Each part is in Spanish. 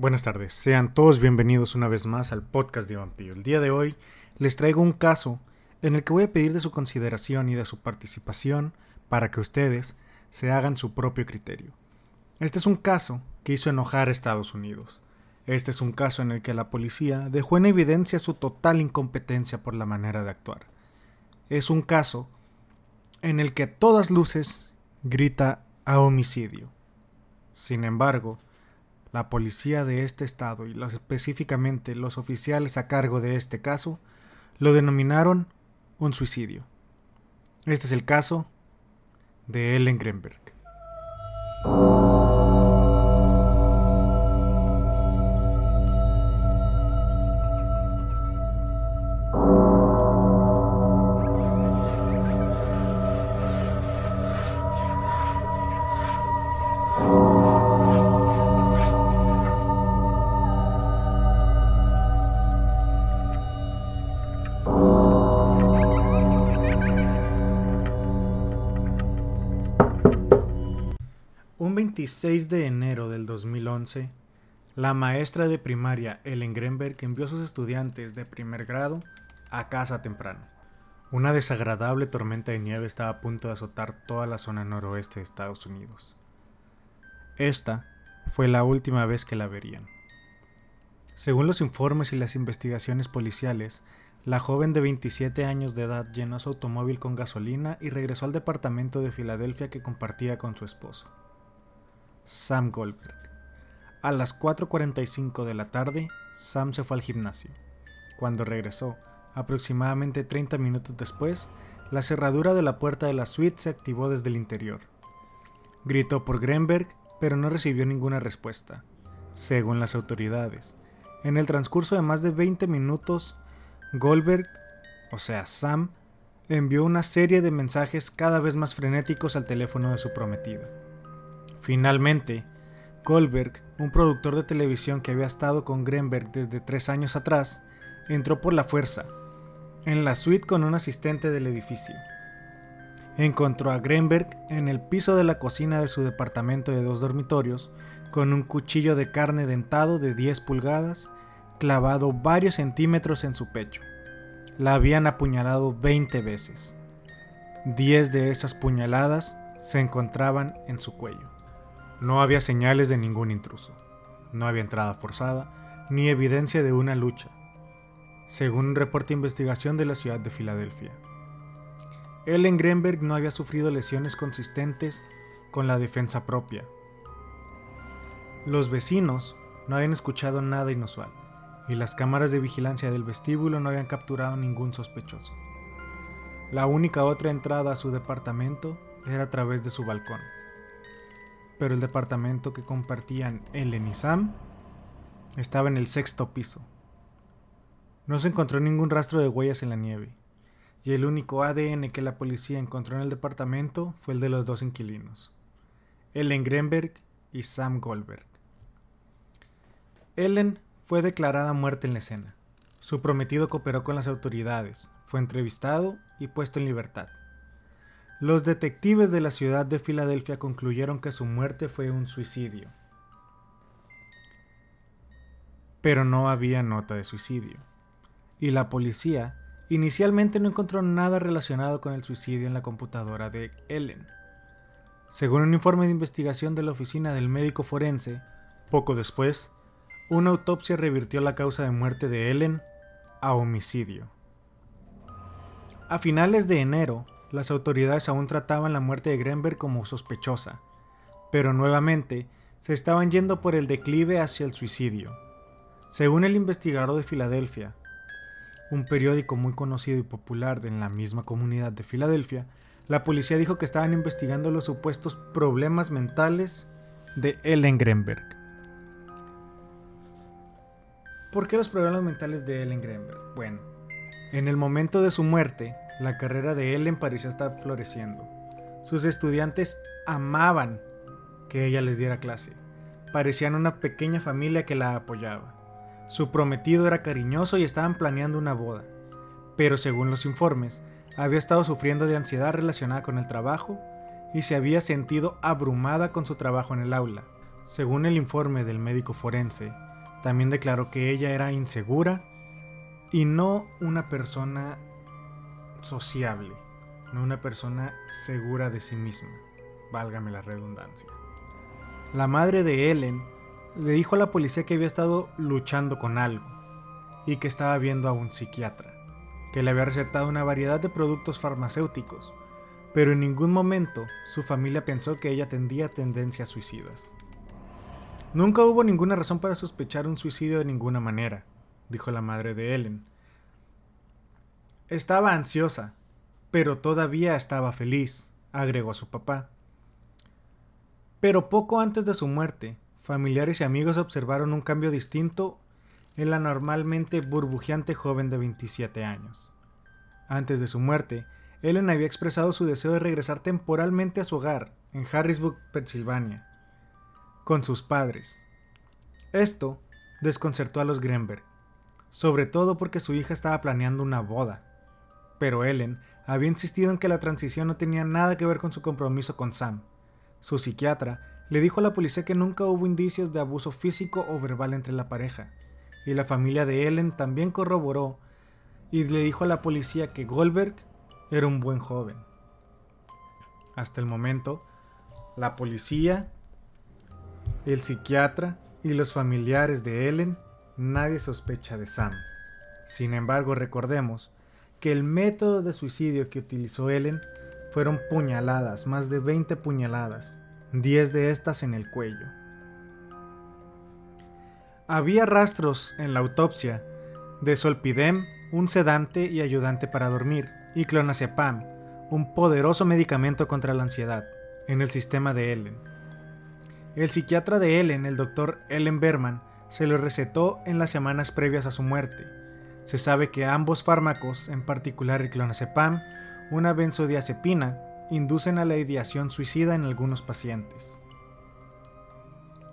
Buenas tardes, sean todos bienvenidos una vez más al podcast de Vampiro. El día de hoy les traigo un caso en el que voy a pedir de su consideración y de su participación para que ustedes se hagan su propio criterio. Este es un caso que hizo enojar a Estados Unidos. Este es un caso en el que la policía dejó en evidencia su total incompetencia por la manera de actuar. Es un caso en el que a todas luces grita a homicidio. Sin embargo, la policía de este estado y específicamente los oficiales a cargo de este caso lo denominaron un suicidio. Este es el caso de Ellen Greenberg. Un 26 de enero del 2011, la maestra de primaria Ellen Greenberg envió a sus estudiantes de primer grado a casa temprano. Una desagradable tormenta de nieve estaba a punto de azotar toda la zona noroeste de Estados Unidos. Esta fue la última vez que la verían. Según los informes y las investigaciones policiales, la joven de 27 años de edad llenó su automóvil con gasolina y regresó al departamento de Filadelfia que compartía con su esposo. Sam Goldberg. A las 4.45 de la tarde, Sam se fue al gimnasio. Cuando regresó, aproximadamente 30 minutos después, la cerradura de la puerta de la suite se activó desde el interior. Gritó por Greenberg, pero no recibió ninguna respuesta. Según las autoridades, en el transcurso de más de 20 minutos, Goldberg, o sea Sam, envió una serie de mensajes cada vez más frenéticos al teléfono de su prometida. Finalmente, Goldberg, un productor de televisión que había estado con Greenberg desde tres años atrás, entró por la fuerza, en la suite con un asistente del edificio. Encontró a Greenberg en el piso de la cocina de su departamento de dos dormitorios, con un cuchillo de carne dentado de 10 pulgadas clavado varios centímetros en su pecho. La habían apuñalado 20 veces. 10 de esas puñaladas se encontraban en su cuello. No había señales de ningún intruso. No había entrada forzada, ni evidencia de una lucha, según un reporte de investigación de la ciudad de Filadelfia. Ellen Greenberg no había sufrido lesiones consistentes con la defensa propia. Los vecinos no habían escuchado nada inusual, y las cámaras de vigilancia del vestíbulo no habían capturado ningún sospechoso. La única otra entrada a su departamento era a través de su balcón pero el departamento que compartían Ellen y Sam estaba en el sexto piso. No se encontró ningún rastro de huellas en la nieve, y el único ADN que la policía encontró en el departamento fue el de los dos inquilinos, Ellen Greenberg y Sam Goldberg. Ellen fue declarada muerta en la escena. Su prometido cooperó con las autoridades, fue entrevistado y puesto en libertad. Los detectives de la ciudad de Filadelfia concluyeron que su muerte fue un suicidio. Pero no había nota de suicidio. Y la policía inicialmente no encontró nada relacionado con el suicidio en la computadora de Ellen. Según un informe de investigación de la oficina del médico forense, poco después, una autopsia revirtió la causa de muerte de Ellen a homicidio. A finales de enero, las autoridades aún trataban la muerte de Greenberg como sospechosa, pero nuevamente se estaban yendo por el declive hacia el suicidio. Según el investigador de Filadelfia, un periódico muy conocido y popular en la misma comunidad de Filadelfia, la policía dijo que estaban investigando los supuestos problemas mentales de Ellen Greenberg. ¿Por qué los problemas mentales de Ellen Greenberg? Bueno, en el momento de su muerte, la carrera de Ellen parecía estar floreciendo. Sus estudiantes amaban que ella les diera clase. Parecían una pequeña familia que la apoyaba. Su prometido era cariñoso y estaban planeando una boda. Pero según los informes, había estado sufriendo de ansiedad relacionada con el trabajo y se había sentido abrumada con su trabajo en el aula. Según el informe del médico forense, también declaró que ella era insegura y no una persona sociable, no una persona segura de sí misma, válgame la redundancia. La madre de Ellen le dijo a la policía que había estado luchando con algo y que estaba viendo a un psiquiatra, que le había recetado una variedad de productos farmacéuticos, pero en ningún momento su familia pensó que ella tendría tendencias suicidas. Nunca hubo ninguna razón para sospechar un suicidio de ninguna manera, dijo la madre de Ellen. Estaba ansiosa, pero todavía estaba feliz, agregó su papá. Pero poco antes de su muerte, familiares y amigos observaron un cambio distinto en la normalmente burbujeante joven de 27 años. Antes de su muerte, Ellen había expresado su deseo de regresar temporalmente a su hogar, en Harrisburg, Pensilvania, con sus padres. Esto desconcertó a los Grenberg, sobre todo porque su hija estaba planeando una boda. Pero Ellen había insistido en que la transición no tenía nada que ver con su compromiso con Sam. Su psiquiatra le dijo a la policía que nunca hubo indicios de abuso físico o verbal entre la pareja, y la familia de Ellen también corroboró y le dijo a la policía que Goldberg era un buen joven. Hasta el momento, la policía, el psiquiatra y los familiares de Ellen, nadie sospecha de Sam. Sin embargo, recordemos que el método de suicidio que utilizó Ellen fueron puñaladas, más de 20 puñaladas, 10 de estas en el cuello. Había rastros en la autopsia de solpidem, un sedante y ayudante para dormir, y clonazepam, un poderoso medicamento contra la ansiedad, en el sistema de Ellen. El psiquiatra de Ellen, el doctor Ellen Berman, se lo recetó en las semanas previas a su muerte. Se sabe que ambos fármacos, en particular el clonazepam, una benzodiazepina, inducen a la ideación suicida en algunos pacientes.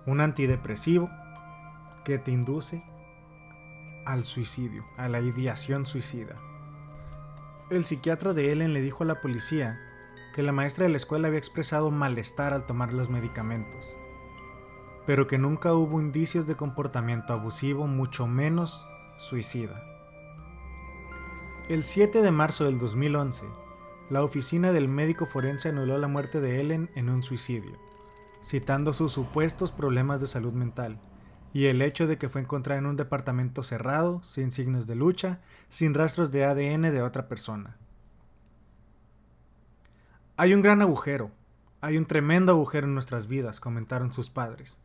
Un antidepresivo que te induce al suicidio, a la ideación suicida. El psiquiatra de Ellen le dijo a la policía que la maestra de la escuela había expresado malestar al tomar los medicamentos, pero que nunca hubo indicios de comportamiento abusivo, mucho menos suicida. El 7 de marzo del 2011, la oficina del médico forense anuló la muerte de Ellen en un suicidio, citando sus supuestos problemas de salud mental y el hecho de que fue encontrada en un departamento cerrado, sin signos de lucha, sin rastros de ADN de otra persona. Hay un gran agujero, hay un tremendo agujero en nuestras vidas, comentaron sus padres.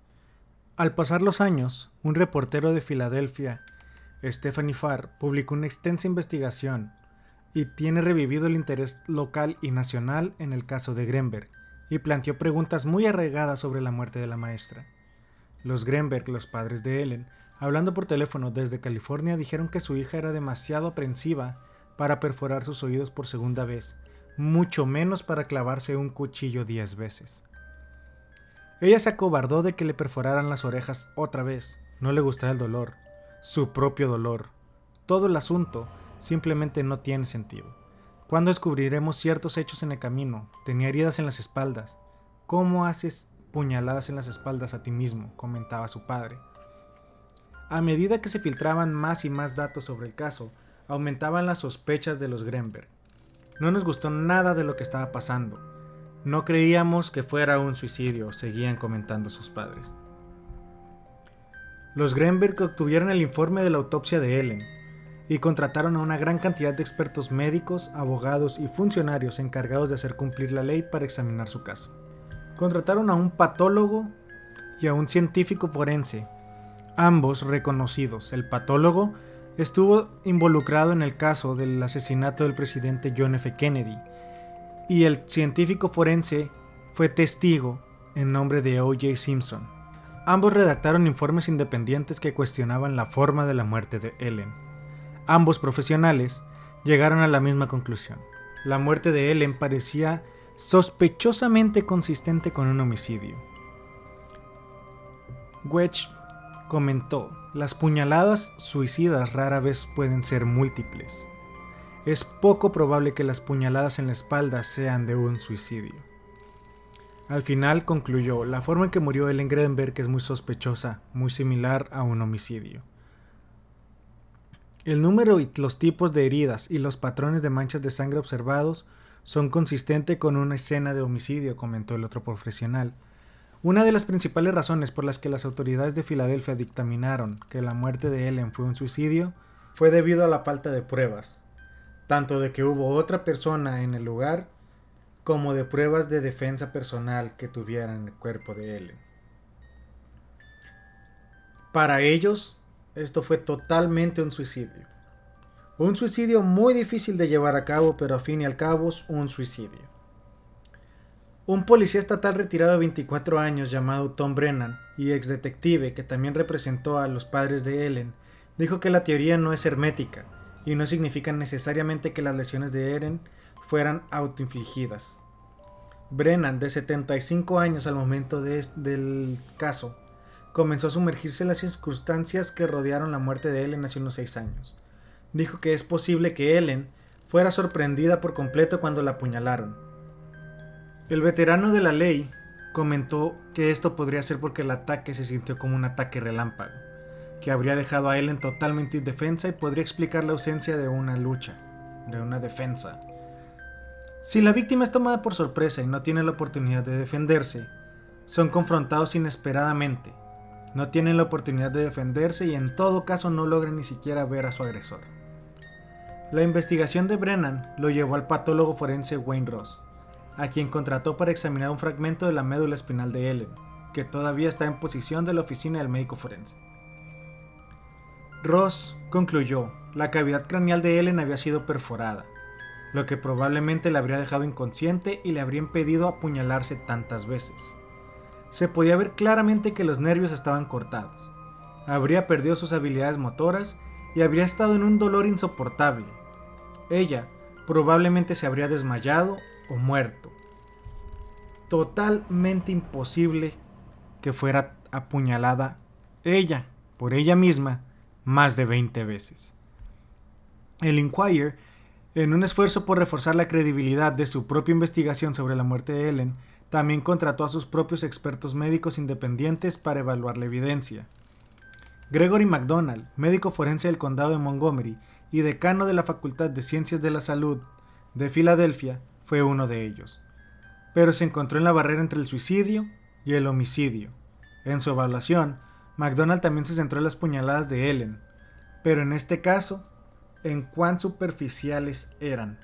Al pasar los años, un reportero de Filadelfia, Stephanie Farr, publicó una extensa investigación y tiene revivido el interés local y nacional en el caso de Grenberg, y planteó preguntas muy arraigadas sobre la muerte de la maestra. Los Grenberg, los padres de Ellen, hablando por teléfono desde California, dijeron que su hija era demasiado aprensiva para perforar sus oídos por segunda vez, mucho menos para clavarse un cuchillo diez veces. Ella se acobardó de que le perforaran las orejas otra vez, no le gustaba el dolor, su propio dolor. Todo el asunto simplemente no tiene sentido. ¿Cuándo descubriremos ciertos hechos en el camino? Tenía heridas en las espaldas. ¿Cómo haces puñaladas en las espaldas a ti mismo? comentaba su padre. A medida que se filtraban más y más datos sobre el caso, aumentaban las sospechas de los Grenberg. No nos gustó nada de lo que estaba pasando. No creíamos que fuera un suicidio, seguían comentando sus padres. Los Grenberg obtuvieron el informe de la autopsia de Ellen, y contrataron a una gran cantidad de expertos médicos, abogados y funcionarios encargados de hacer cumplir la ley para examinar su caso. Contrataron a un patólogo y a un científico forense, ambos reconocidos. El patólogo estuvo involucrado en el caso del asesinato del presidente John F. Kennedy y el científico forense fue testigo en nombre de O.J. Simpson. Ambos redactaron informes independientes que cuestionaban la forma de la muerte de Ellen. Ambos profesionales llegaron a la misma conclusión. La muerte de Ellen parecía sospechosamente consistente con un homicidio. Wedge comentó, las puñaladas suicidas rara vez pueden ser múltiples. Es poco probable que las puñaladas en la espalda sean de un suicidio. Al final concluyó, la forma en que murió Ellen Grenberg es muy sospechosa, muy similar a un homicidio. El número y los tipos de heridas y los patrones de manchas de sangre observados son consistentes con una escena de homicidio, comentó el otro profesional. Una de las principales razones por las que las autoridades de Filadelfia dictaminaron que la muerte de Ellen fue un suicidio fue debido a la falta de pruebas, tanto de que hubo otra persona en el lugar como de pruebas de defensa personal que tuvieran el cuerpo de Ellen. Para ellos, esto fue totalmente un suicidio. Un suicidio muy difícil de llevar a cabo, pero a fin y al cabo un suicidio. Un policía estatal retirado de 24 años llamado Tom Brennan y ex detective que también representó a los padres de Ellen, dijo que la teoría no es hermética y no significa necesariamente que las lesiones de Ellen fueran autoinfligidas. Brennan, de 75 años al momento del caso, comenzó a sumergirse en las circunstancias que rodearon la muerte de Ellen hace unos 6 años dijo que es posible que Ellen fuera sorprendida por completo cuando la apuñalaron. El veterano de la ley comentó que esto podría ser porque el ataque se sintió como un ataque relámpago, que habría dejado a Ellen totalmente indefensa y podría explicar la ausencia de una lucha, de una defensa. Si la víctima es tomada por sorpresa y no tiene la oportunidad de defenderse, son confrontados inesperadamente, no tienen la oportunidad de defenderse y en todo caso no logran ni siquiera ver a su agresor. La investigación de Brennan lo llevó al patólogo forense Wayne Ross, a quien contrató para examinar un fragmento de la médula espinal de Ellen, que todavía está en posición de la oficina del médico forense. Ross concluyó, la cavidad craneal de Ellen había sido perforada, lo que probablemente le habría dejado inconsciente y le habría impedido apuñalarse tantas veces. Se podía ver claramente que los nervios estaban cortados, habría perdido sus habilidades motoras y habría estado en un dolor insoportable, ella probablemente se habría desmayado o muerto. Totalmente imposible que fuera apuñalada ella por ella misma más de 20 veces. El Inquirer, en un esfuerzo por reforzar la credibilidad de su propia investigación sobre la muerte de Ellen, también contrató a sus propios expertos médicos independientes para evaluar la evidencia. Gregory McDonald, médico forense del condado de Montgomery y decano de la Facultad de Ciencias de la Salud de Filadelfia, fue uno de ellos. Pero se encontró en la barrera entre el suicidio y el homicidio. En su evaluación, McDonald también se centró en las puñaladas de Ellen, pero en este caso, en cuán superficiales eran.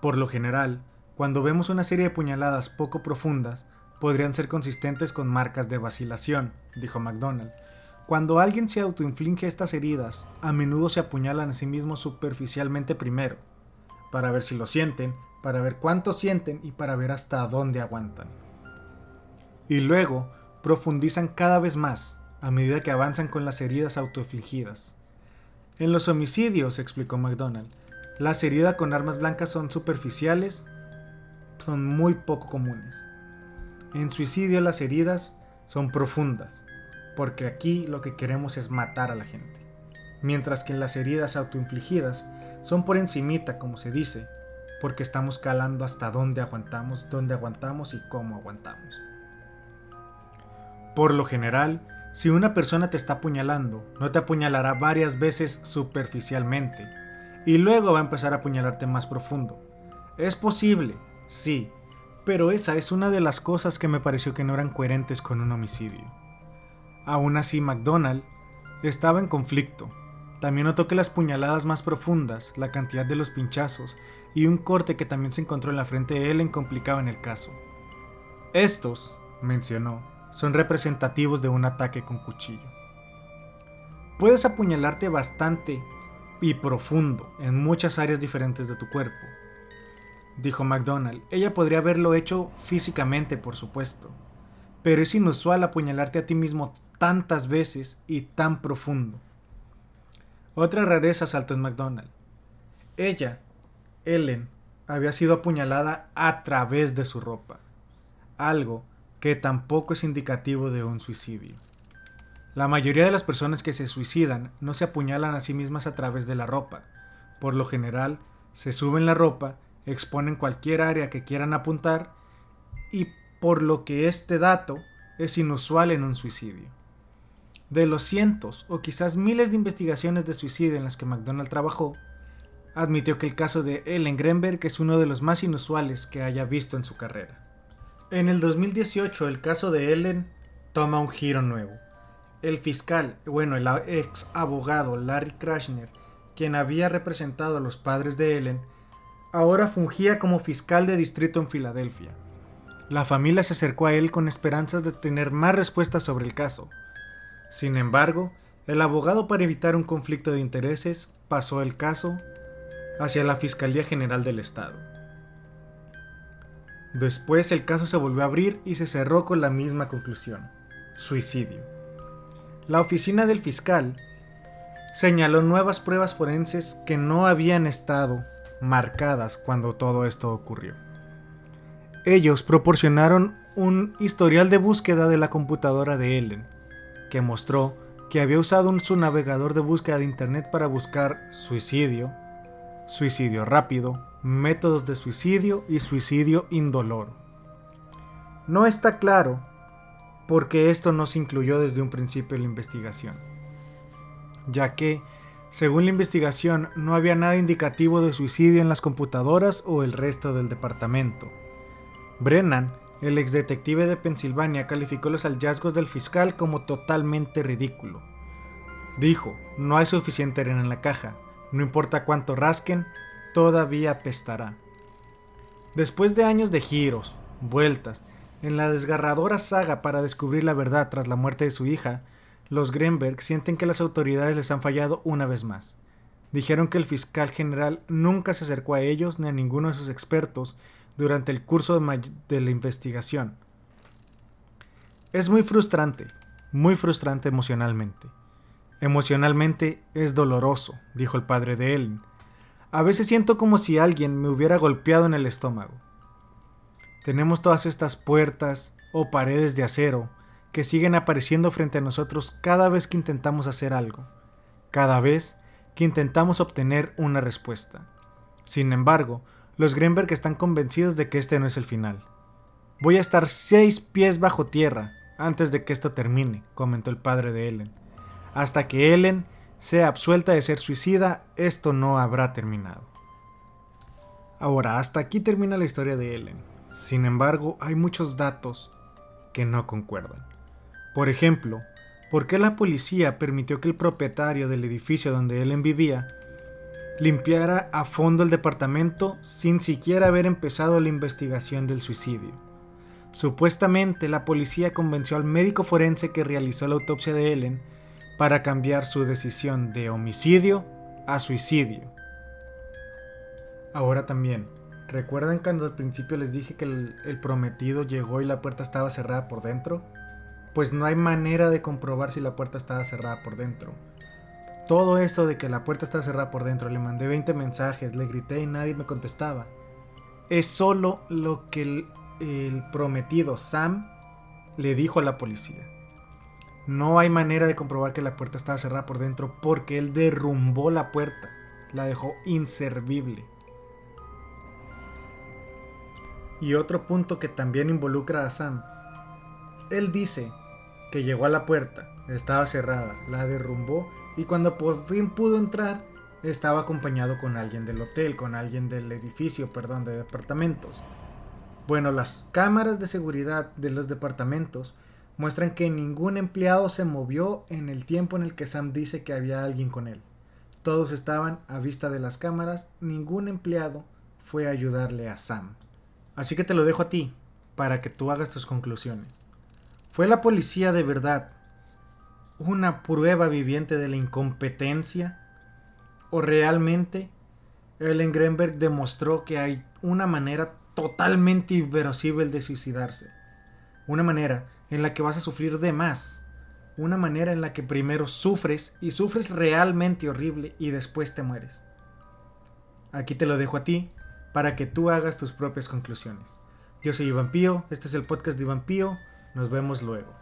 Por lo general, cuando vemos una serie de puñaladas poco profundas, podrían ser consistentes con marcas de vacilación, dijo McDonald, cuando alguien se autoinflige estas heridas, a menudo se apuñalan a sí mismos superficialmente primero, para ver si lo sienten, para ver cuánto sienten y para ver hasta dónde aguantan. Y luego profundizan cada vez más a medida que avanzan con las heridas autoinfligidas. En los homicidios, explicó McDonald, las heridas con armas blancas son superficiales, son muy poco comunes. En suicidio las heridas son profundas, porque aquí lo que queremos es matar a la gente. Mientras que las heridas autoinfligidas son por encimita, como se dice, porque estamos calando hasta dónde aguantamos, dónde aguantamos y cómo aguantamos. Por lo general, si una persona te está apuñalando, no te apuñalará varias veces superficialmente, y luego va a empezar a apuñalarte más profundo. Es posible, sí, pero esa es una de las cosas que me pareció que no eran coherentes con un homicidio. Aún así, McDonald estaba en conflicto. También notó que las puñaladas más profundas, la cantidad de los pinchazos y un corte que también se encontró en la frente de Ellen complicaban el caso. Estos, mencionó, son representativos de un ataque con cuchillo. Puedes apuñalarte bastante y profundo en muchas áreas diferentes de tu cuerpo, dijo McDonald. Ella podría haberlo hecho físicamente, por supuesto, pero es inusual apuñalarte a ti mismo tantas veces y tan profundo. Otra rareza saltó en McDonald. Ella, Ellen, había sido apuñalada a través de su ropa, algo que tampoco es indicativo de un suicidio. La mayoría de las personas que se suicidan no se apuñalan a sí mismas a través de la ropa. Por lo general, se suben la ropa, exponen cualquier área que quieran apuntar y por lo que este dato es inusual en un suicidio. De los cientos o quizás miles de investigaciones de suicidio en las que McDonald trabajó, admitió que el caso de Ellen Grenberg es uno de los más inusuales que haya visto en su carrera. En el 2018 el caso de Ellen toma un giro nuevo. El fiscal, bueno, el ex abogado Larry Krashner, quien había representado a los padres de Ellen, ahora fungía como fiscal de distrito en Filadelfia. La familia se acercó a él con esperanzas de tener más respuestas sobre el caso. Sin embargo, el abogado para evitar un conflicto de intereses pasó el caso hacia la Fiscalía General del Estado. Después el caso se volvió a abrir y se cerró con la misma conclusión, suicidio. La oficina del fiscal señaló nuevas pruebas forenses que no habían estado marcadas cuando todo esto ocurrió. Ellos proporcionaron un historial de búsqueda de la computadora de Ellen, que mostró que había usado su navegador de búsqueda de Internet para buscar suicidio, suicidio rápido, métodos de suicidio y suicidio indoloro. No está claro por qué esto no se incluyó desde un principio en la investigación, ya que, según la investigación, no había nada indicativo de suicidio en las computadoras o el resto del departamento. Brennan, el ex detective de Pensilvania, calificó los hallazgos del fiscal como totalmente ridículo. Dijo, no hay suficiente arena en la caja, no importa cuánto rasquen, todavía pestará. Después de años de giros, vueltas, en la desgarradora saga para descubrir la verdad tras la muerte de su hija, los Grenberg sienten que las autoridades les han fallado una vez más. Dijeron que el fiscal general nunca se acercó a ellos ni a ninguno de sus expertos durante el curso de, de la investigación. Es muy frustrante, muy frustrante emocionalmente. Emocionalmente es doloroso, dijo el padre de Ellen. A veces siento como si alguien me hubiera golpeado en el estómago. Tenemos todas estas puertas o paredes de acero que siguen apareciendo frente a nosotros cada vez que intentamos hacer algo, cada vez que intentamos obtener una respuesta. Sin embargo, los Greenberg están convencidos de que este no es el final. Voy a estar seis pies bajo tierra antes de que esto termine, comentó el padre de Ellen. Hasta que Ellen sea absuelta de ser suicida, esto no habrá terminado. Ahora, hasta aquí termina la historia de Ellen. Sin embargo, hay muchos datos que no concuerdan. Por ejemplo, ¿por qué la policía permitió que el propietario del edificio donde Ellen vivía limpiara a fondo el departamento sin siquiera haber empezado la investigación del suicidio? Supuestamente la policía convenció al médico forense que realizó la autopsia de Ellen para cambiar su decisión de homicidio a suicidio. Ahora también, ¿recuerdan cuando al principio les dije que el, prometido llegó y la puerta estaba cerrada por dentro? Pues no hay manera de comprobar si la puerta estaba cerrada por dentro. Todo eso de que la puerta estaba cerrada por dentro, le mandé 20 mensajes, le grité y nadie me contestaba. Es solo lo que el prometido Sam le dijo a la policía. No hay manera de comprobar que la puerta estaba cerrada por dentro porque él derrumbó la puerta, la dejó inservible. Y otro punto que también involucra a Sam. Él dice que llegó a la puerta, estaba cerrada, la derrumbó y cuando por fin pudo entrar, estaba acompañado con alguien del hotel, con alguien del edificio, perdón, de departamentos. Bueno, las cámaras de seguridad de los departamentos muestran que ningún empleado se movió en el tiempo en el que Sam dice que había alguien con él. Todos estaban a vista de las cámaras, ningún empleado fue a ayudarle a Sam. Así que te lo dejo a ti, para que tú hagas tus conclusiones. ¿Fue la policía de verdad una prueba viviente de la incompetencia? ¿O realmente Ellen Grenberg demostró que hay una manera totalmente inverosímil de suicidarse? Una manera en la que vas a sufrir de más. Una manera en la que primero sufres y sufres realmente horrible y después te mueres. Aquí te lo dejo a ti para que tú hagas tus propias conclusiones. Yo soy Iván Pío, este es el podcast de Iván Pío, nos vemos luego.